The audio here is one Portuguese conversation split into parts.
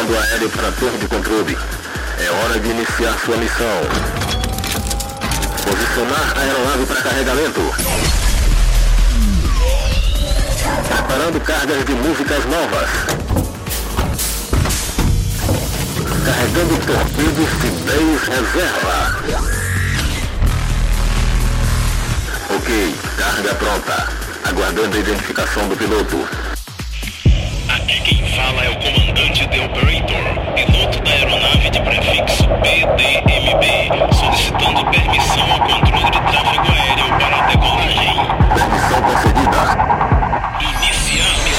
Comando aéreo para torre de controle. É hora de iniciar sua missão. Posicionar a aeronave para carregamento. Preparando cargas de músicas novas. Carregando torpedos de 10 reserva. Ok, carga pronta. Aguardando a identificação do piloto. Aqui quem fala é o comandante The Operator, piloto da aeronave de prefixo PDMB, solicitando permissão ao controle de tráfego aéreo para a decolagem. Permissão concedida. Iniciar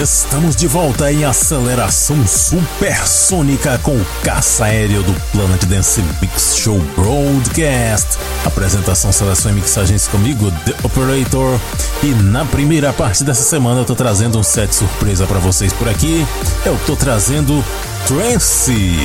Estamos de volta em aceleração supersônica com o caça aéreo do Planet Dance Mix Show Broadcast. Apresentação, seleção e mixagens comigo, The Operator. E na primeira parte dessa semana eu tô trazendo um set surpresa para vocês por aqui. Eu tô trazendo Trance.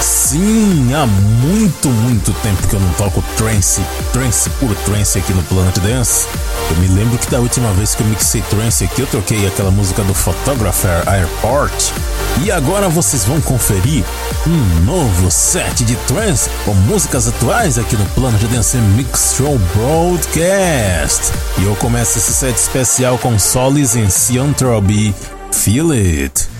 Sim, há muito, muito tempo que eu não toco trance, trance puro trance aqui no Planet Dance. Eu me lembro que da última vez que eu mixei trance aqui, eu troquei aquela música do Photographer Airport. E agora vocês vão conferir um novo set de trance com músicas atuais aqui no Planet Dance Mix Show Broadcast. E eu começo esse set especial com Solis em Cianthropy. Feel it!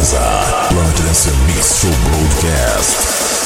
Mesa. Planet Dance Broadcast.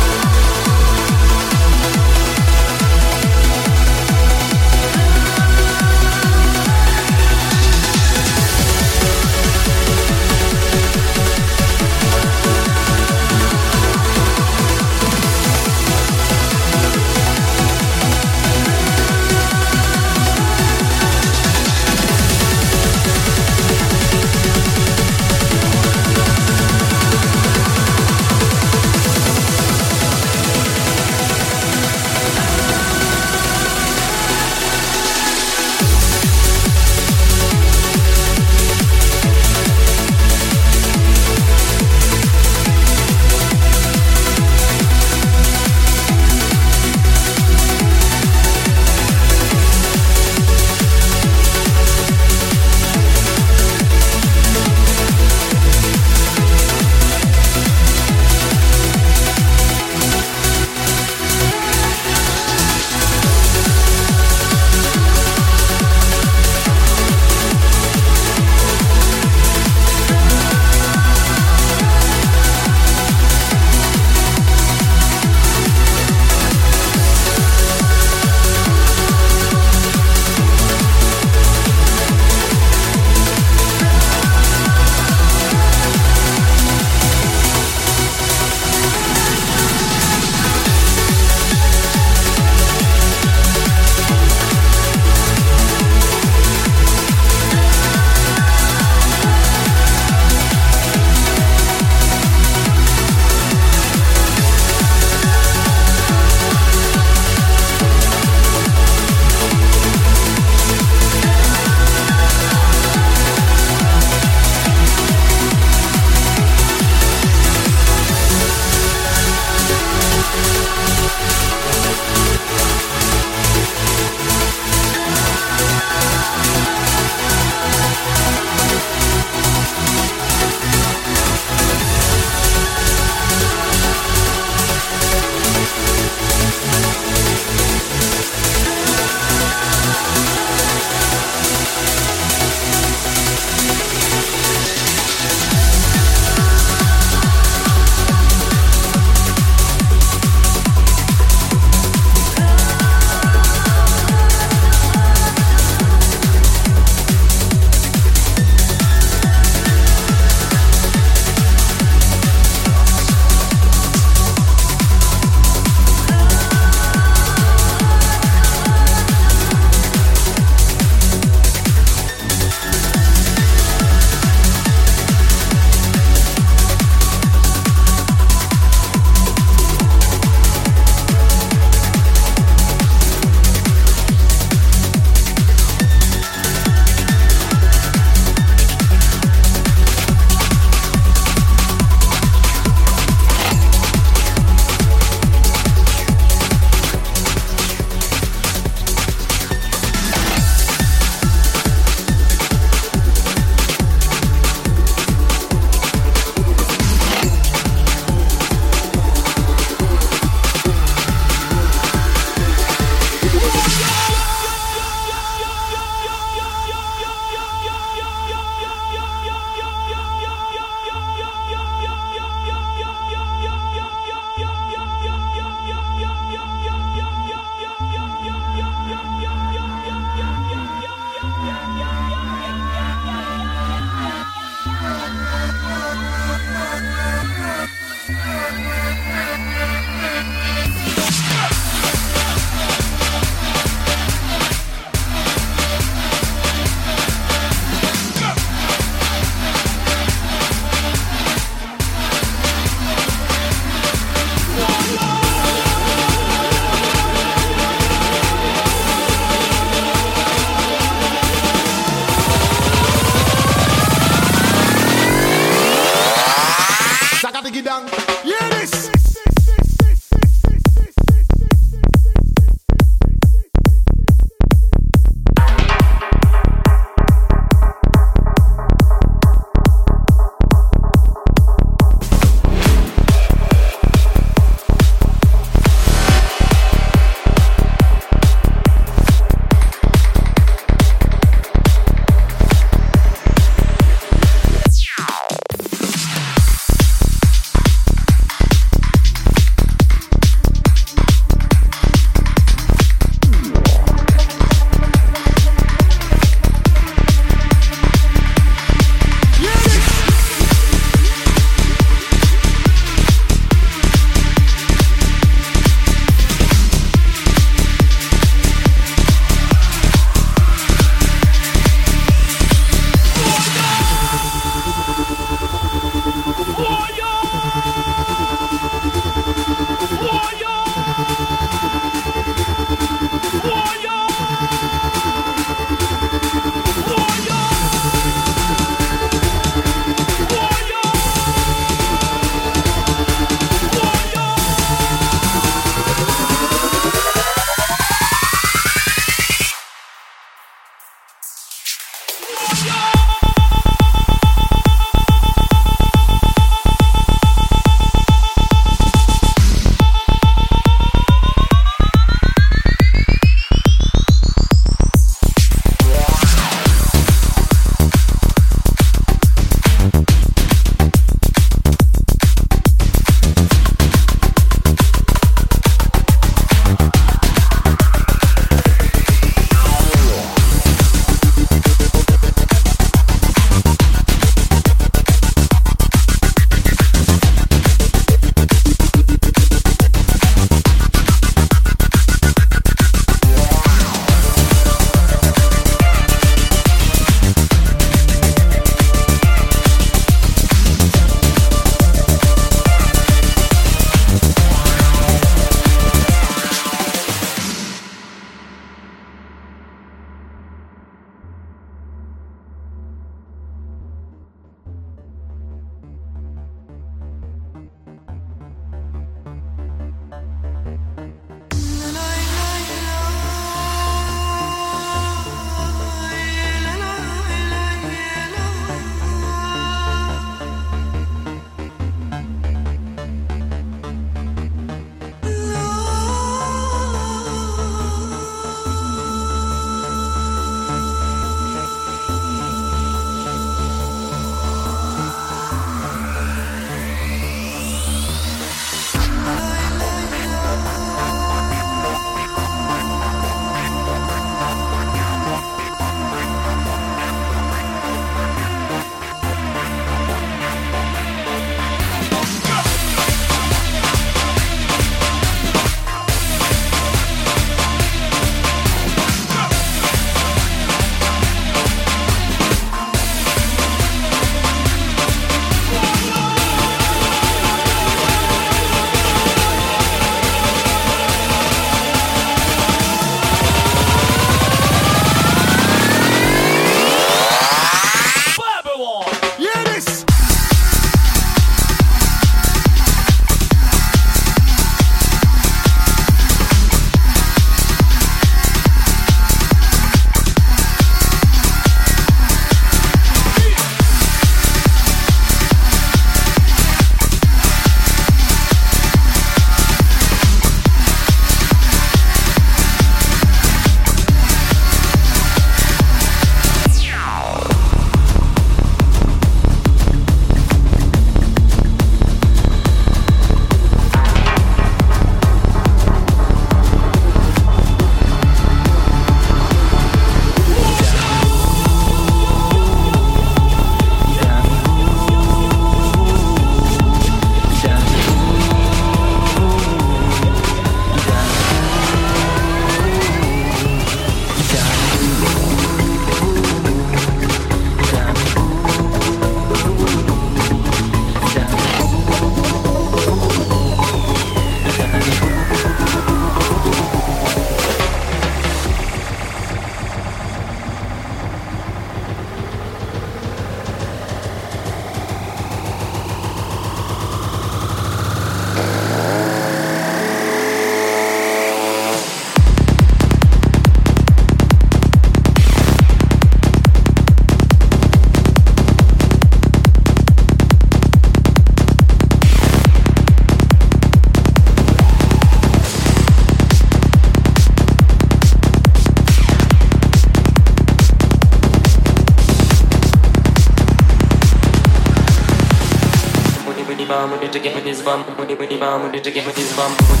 to get with this bum, when you bum, when you to get with this bum.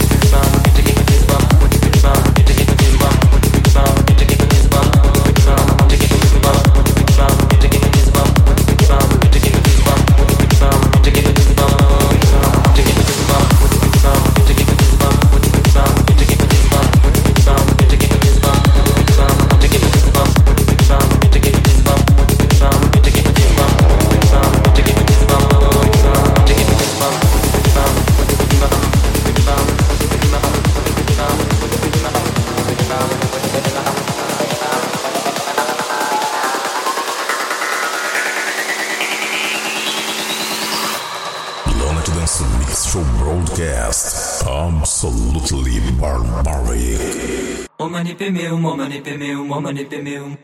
manipemeum o manipemeum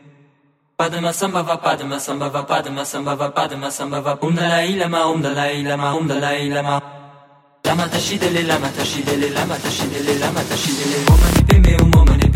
Padma sambhava padma sambhava padma sambhava padma sambhava Om Dalai Lama Om Dalai Lama Om Dalai Lama Lama tashidele lama tashidele lama tashidele lama tashidele Om manipemeum o manipemeum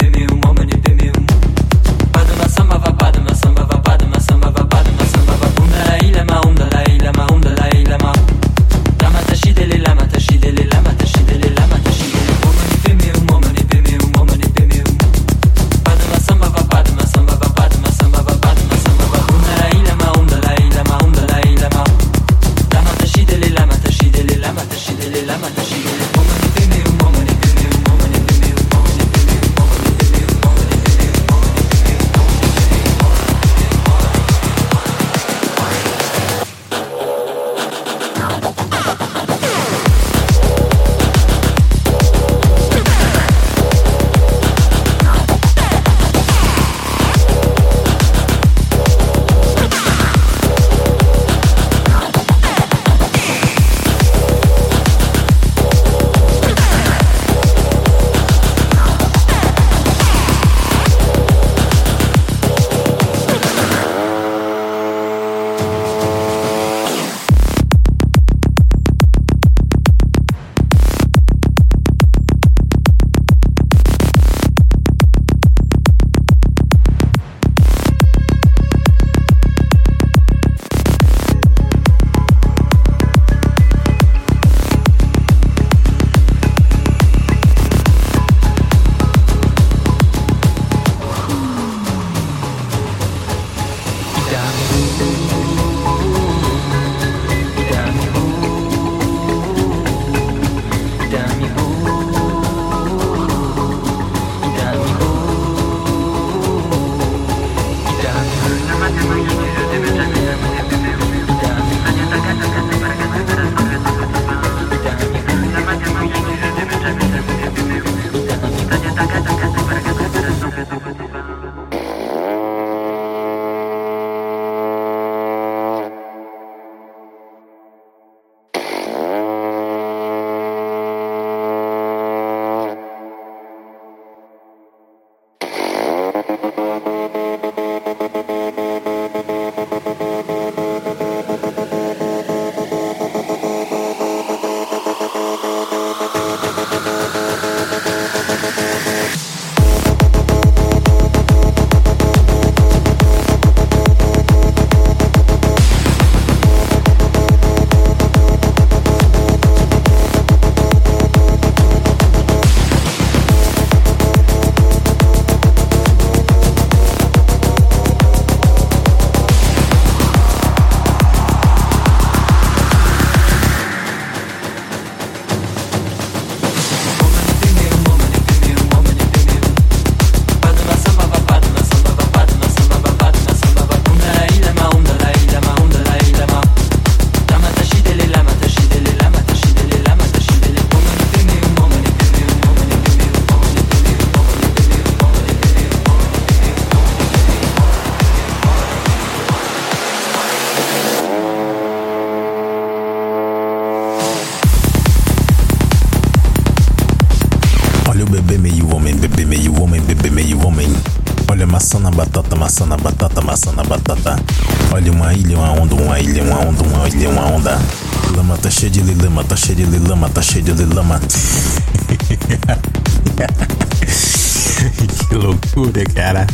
que loucura, cara.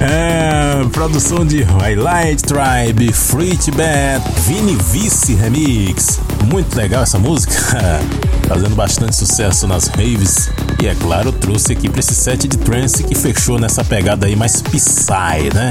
É, produção de Highlight Tribe, Free Bat, Vini Vice Remix. Muito legal essa música, fazendo bastante sucesso nas raves. E é claro, trouxe aqui para esse set de trance que fechou nessa pegada aí mais Psy, né?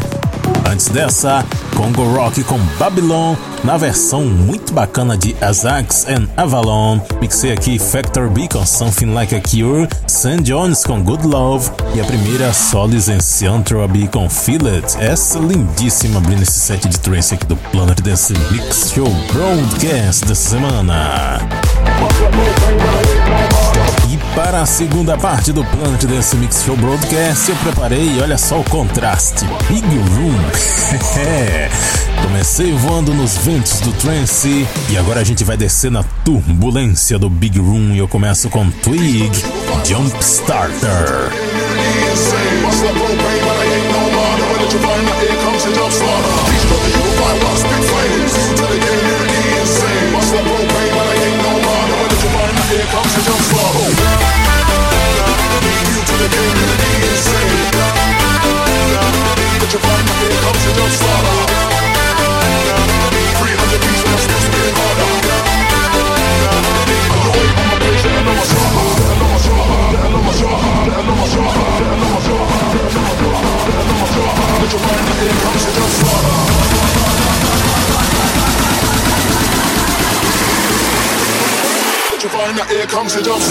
Antes dessa, Congo Rock com Babylon, na versão muito bacana de Azax and Avalon. Mixei aqui Factor B com Something Like a Cure, Sam Jones com Good Love e a primeira Solis and Cianthropy com Feel It. Essa lindíssima abrindo esse set de trance aqui do Planet Dance Mix Show Broadcast dessa semana. Para a segunda parte do Planet Dance Mix Show Broadcast, eu preparei, olha só o contraste, Big Room. Comecei voando nos ventos do trance e agora a gente vai descer na turbulência do Big Room e eu começo com Twig Jump Starter. marginal slaughter. Three hundred beats and harder. My my and. Let your mind. Let your that here comes the jump.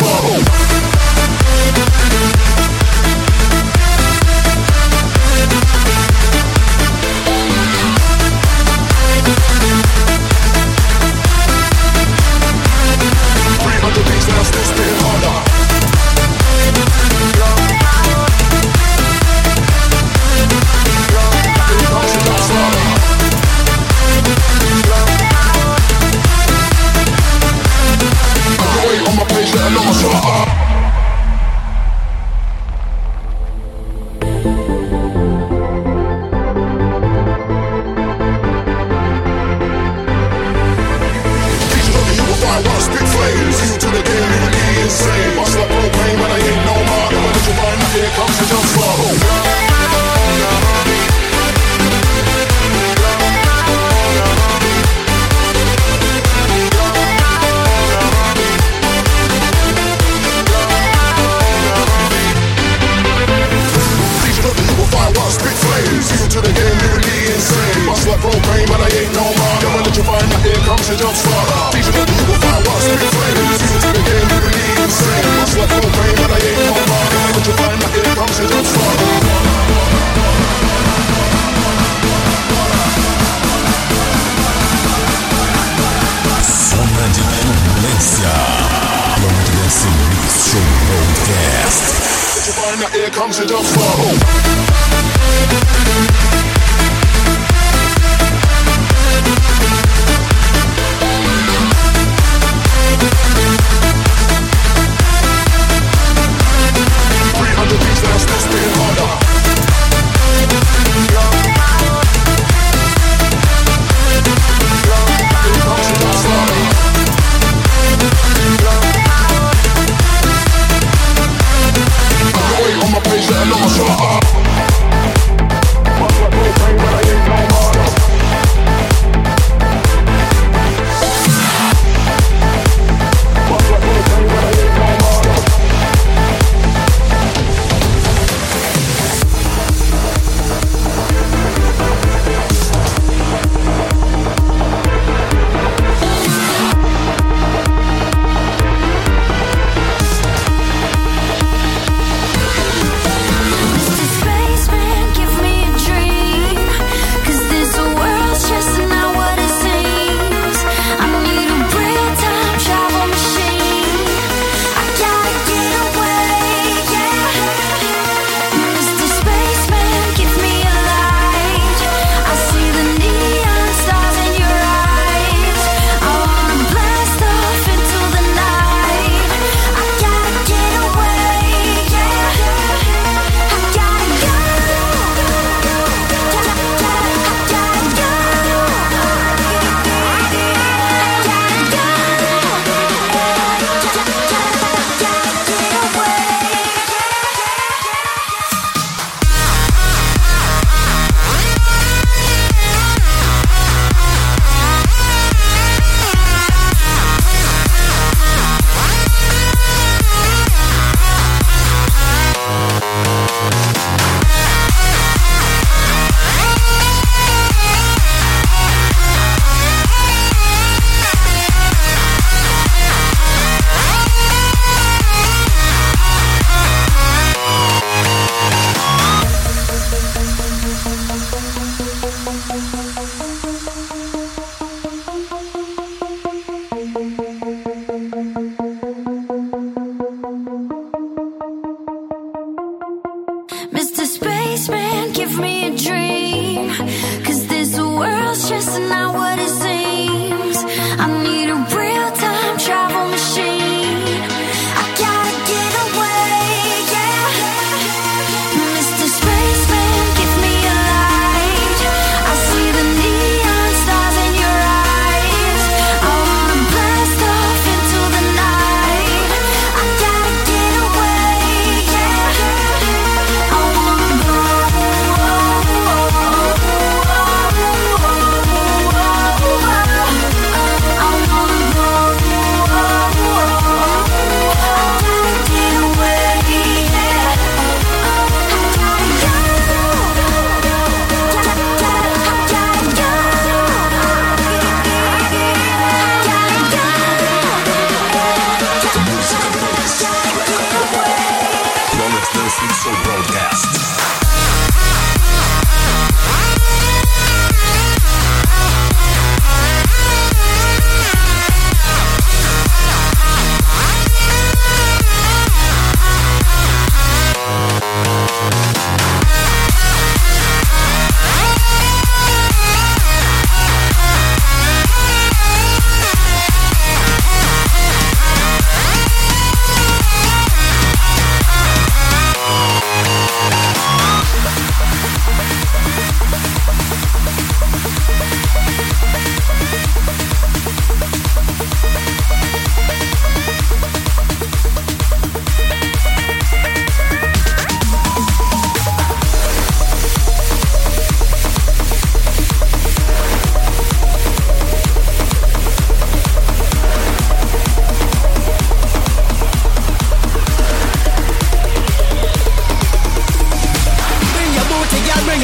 world's stressing out what is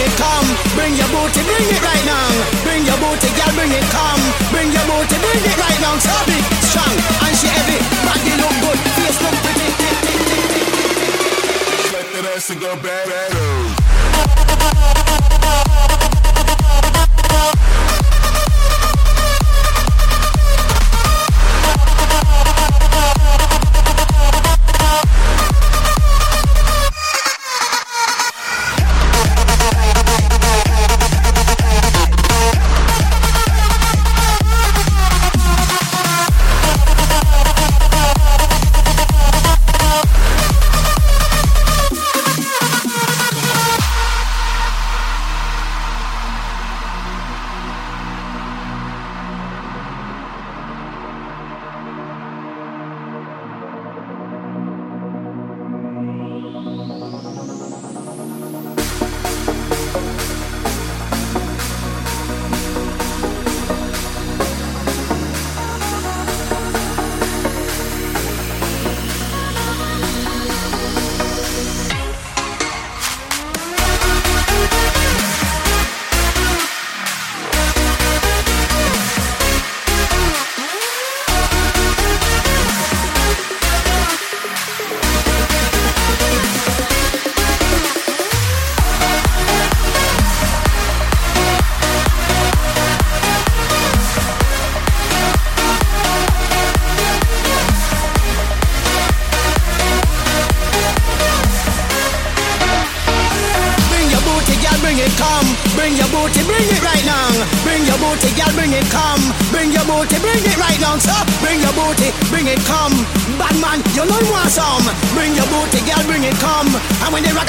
it, come. Bring your booty, bring it right now. Bring your booty, girl, bring it, come. Bring your booty, bring it right now. So big, strong, and she heavy. Body look good, face look pretty. Let that ass go bad, bad,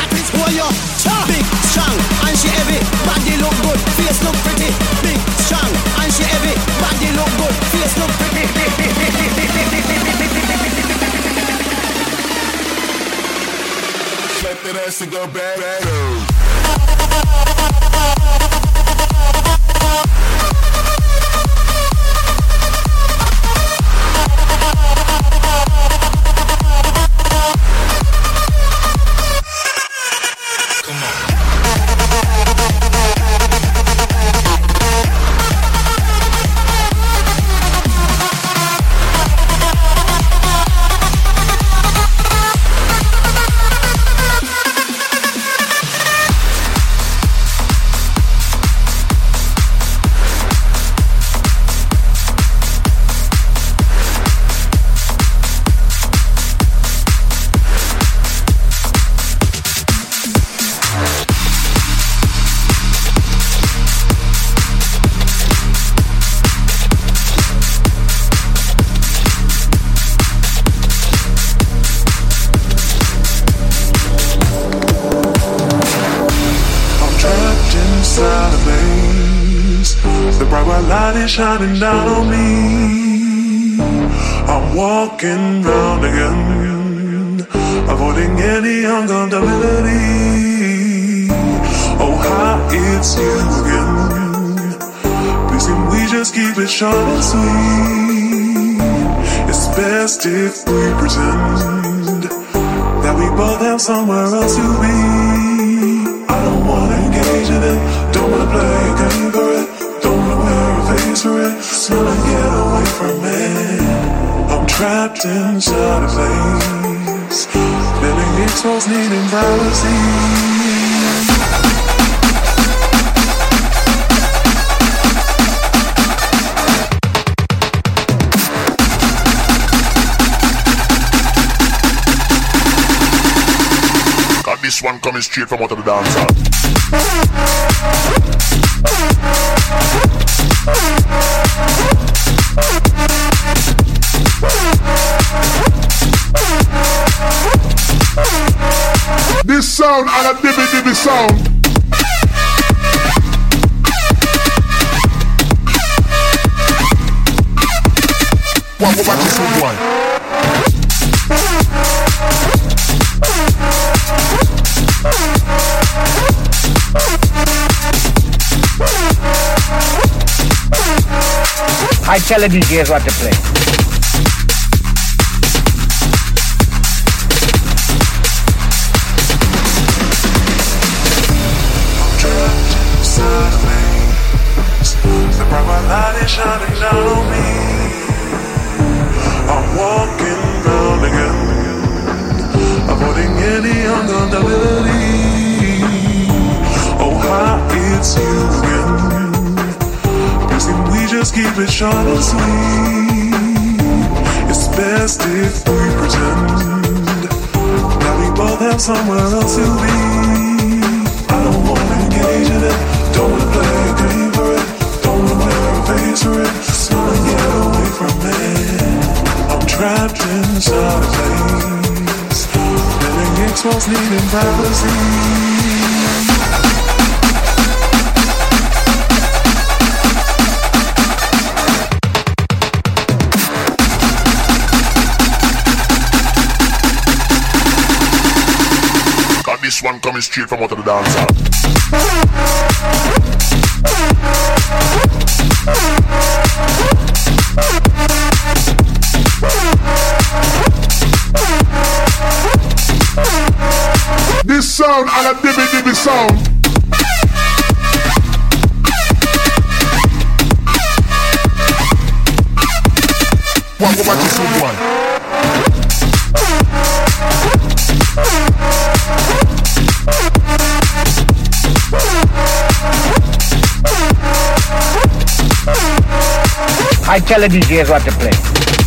that is who you Cha! Big, strong, and she heavy. Body look good, face look pretty. Big, strong, and she heavy. Body look good, face look pretty. Let that ass go back, back, shining now. souls needing. Got this one coming straight from out of the dance hall. A dibby dibby what, this one? I tell the DJs what to play. light is shining down on me. I'm walking round again, avoiding any uncomfortability. Oh, hi, it's you again. Reason we just keep it short and sweet. It's best if we pretend Now we both have somewhere else to be. I don't wanna engage in it. starplace, filling exposed this one coming straight from out of the dancer. I tell the DJs what to play.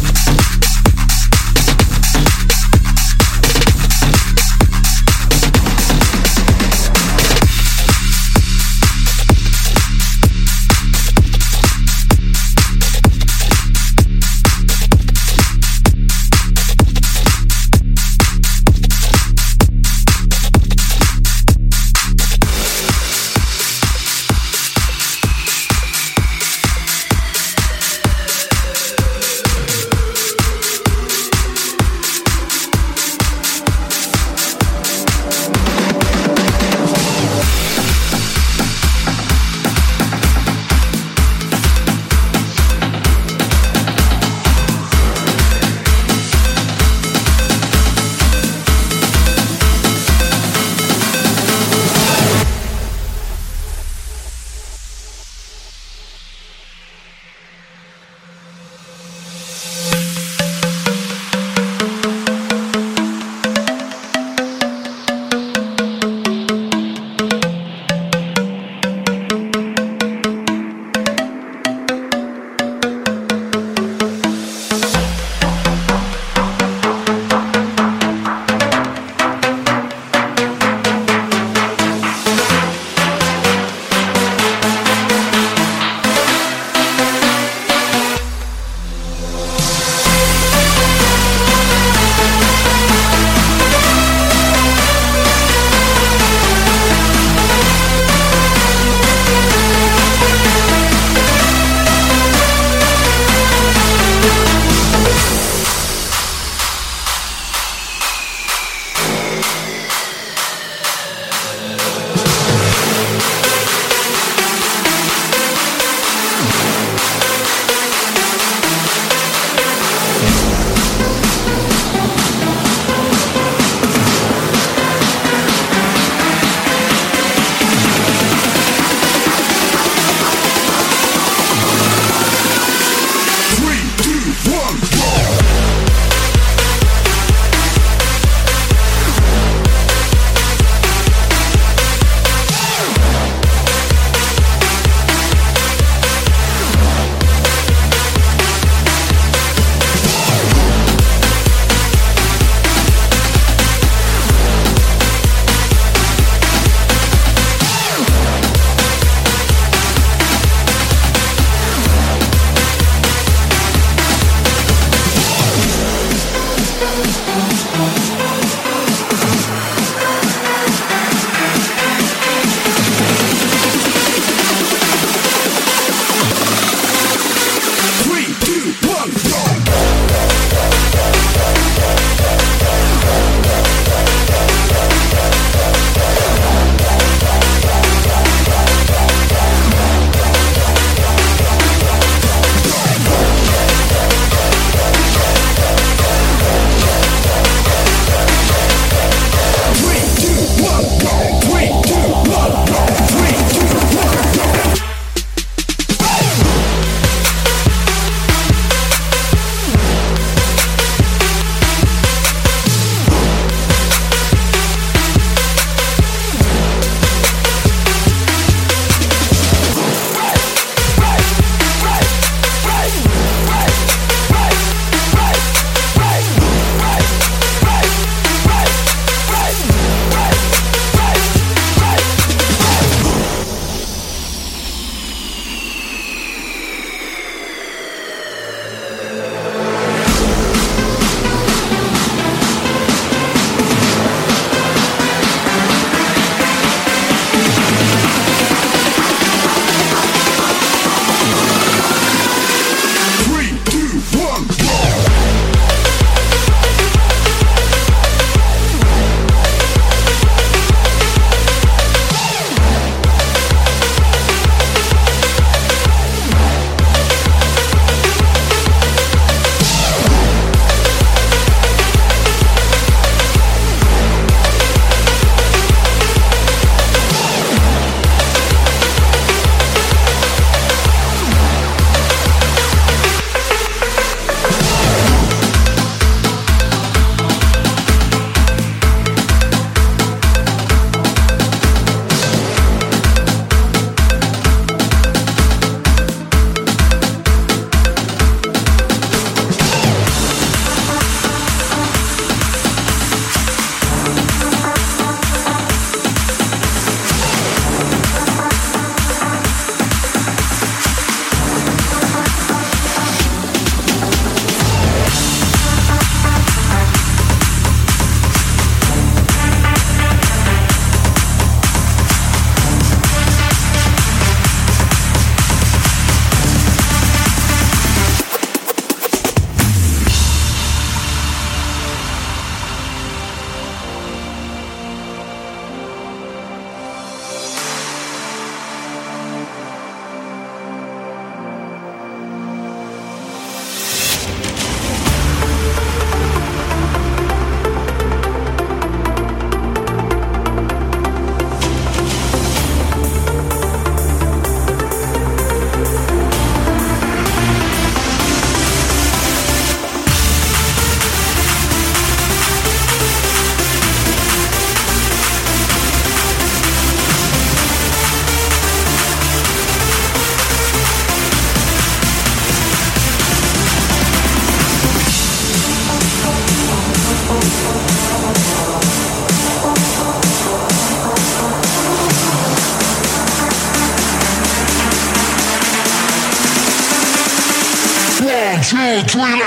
between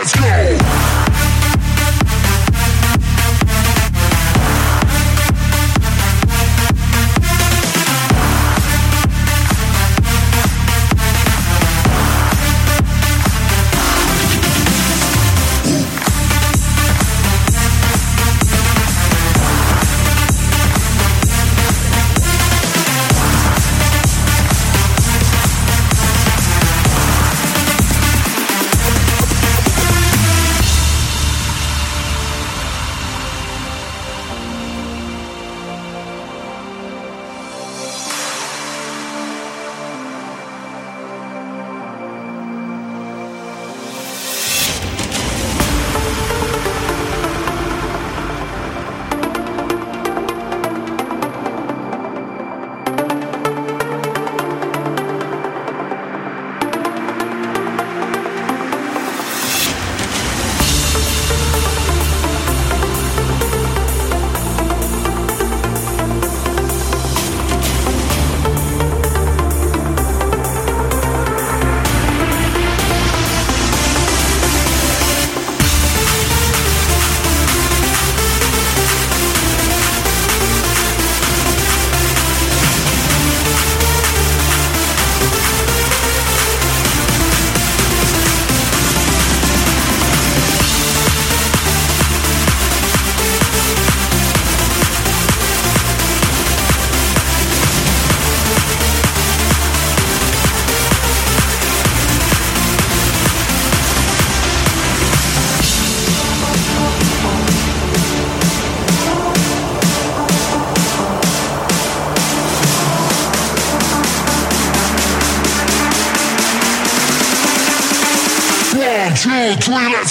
toilet.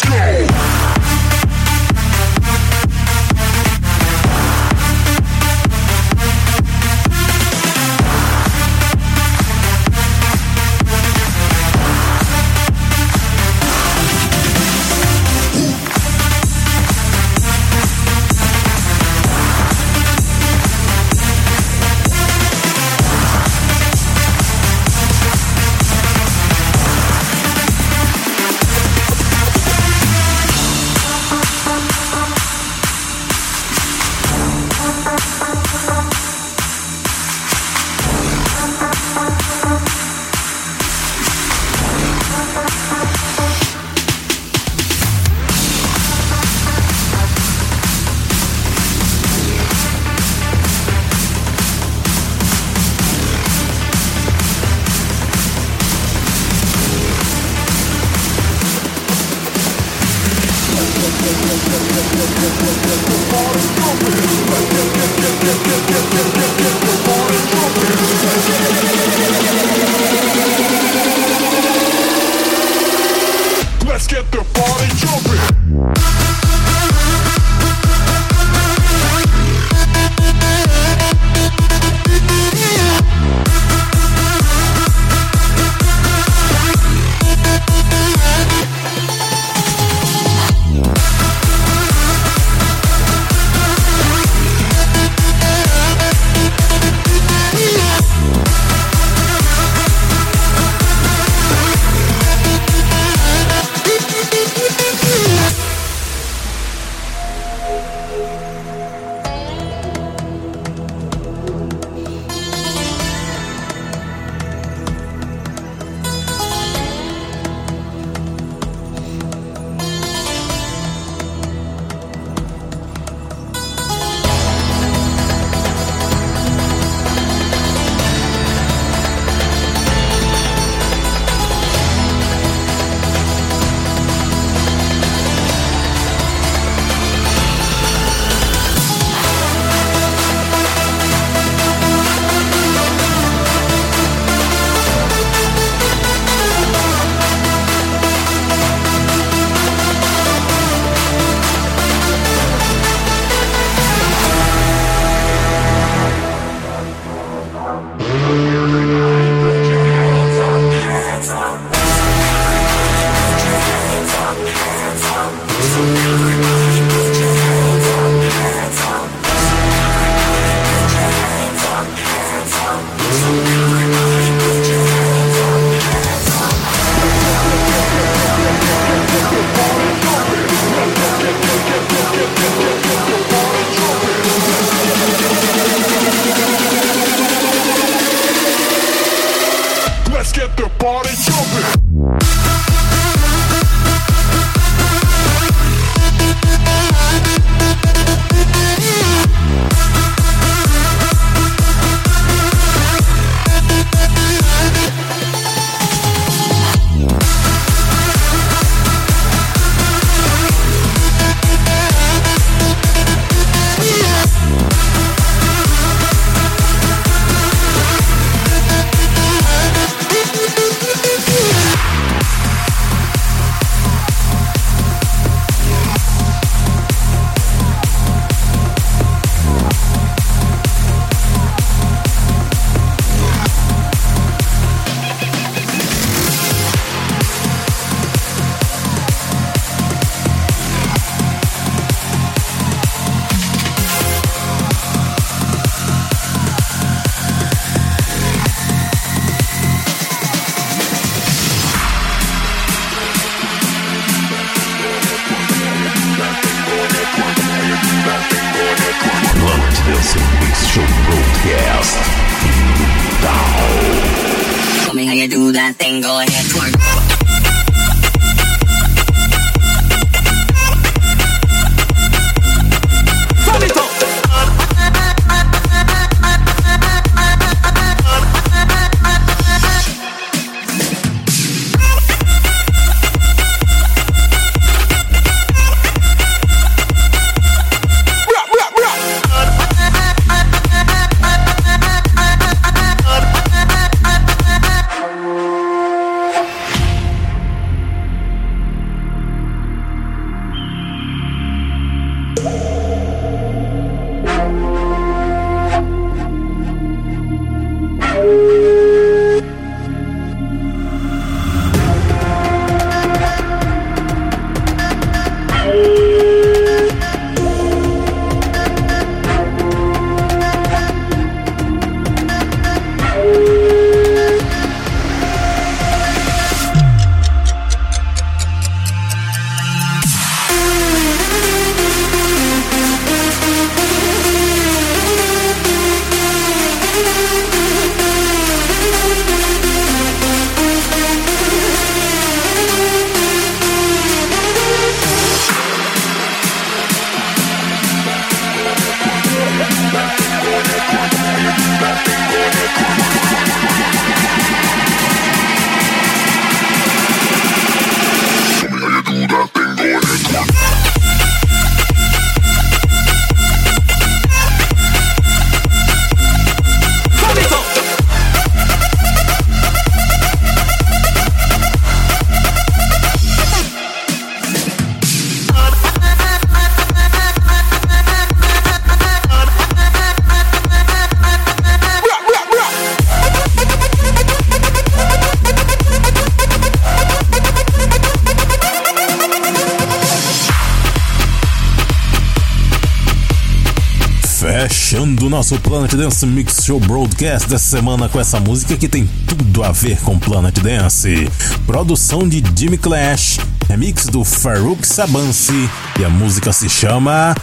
Fechando o nosso Planet Dance Mix Show Broadcast dessa semana com essa música que tem tudo a ver com Planet Dance. Produção de Jimmy Clash, remix do Farouk Sabansi e a música se chama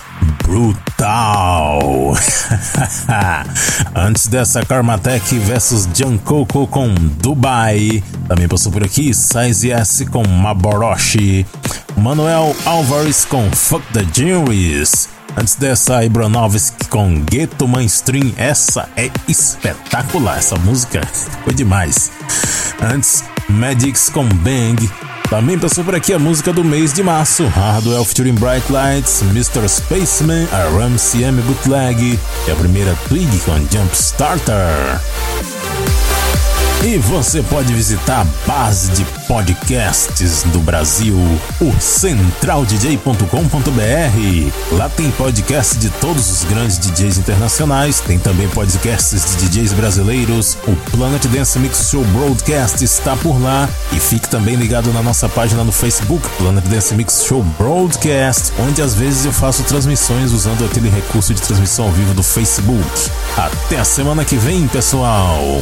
Brutal. Antes dessa, Karmatek versus Coco com Dubai. Também passou por aqui Size S com Maboroshi. Manuel Alvarez com Fuck the Juries. Antes dessa, Ibranovski com Ghetto Mainstream. Essa é espetacular, essa música foi demais. Antes, Magix com Bang. Também passou por aqui a música do mês de março, Hardwell featuring Bright Lights, Mr. Spaceman, a Ram CM Bootleg e a primeira Twig com Jump Starter. E você pode visitar a base de podcasts do Brasil, o centraldj.com.br. Lá tem podcasts de todos os grandes DJs internacionais, tem também podcasts de DJs brasileiros. O Planet Dance Mix Show Broadcast está por lá e fique também ligado na nossa página no Facebook, Planet Dance Mix Show Broadcast, onde às vezes eu faço transmissões usando aquele recurso de transmissão ao vivo do Facebook. Até a semana que vem, pessoal!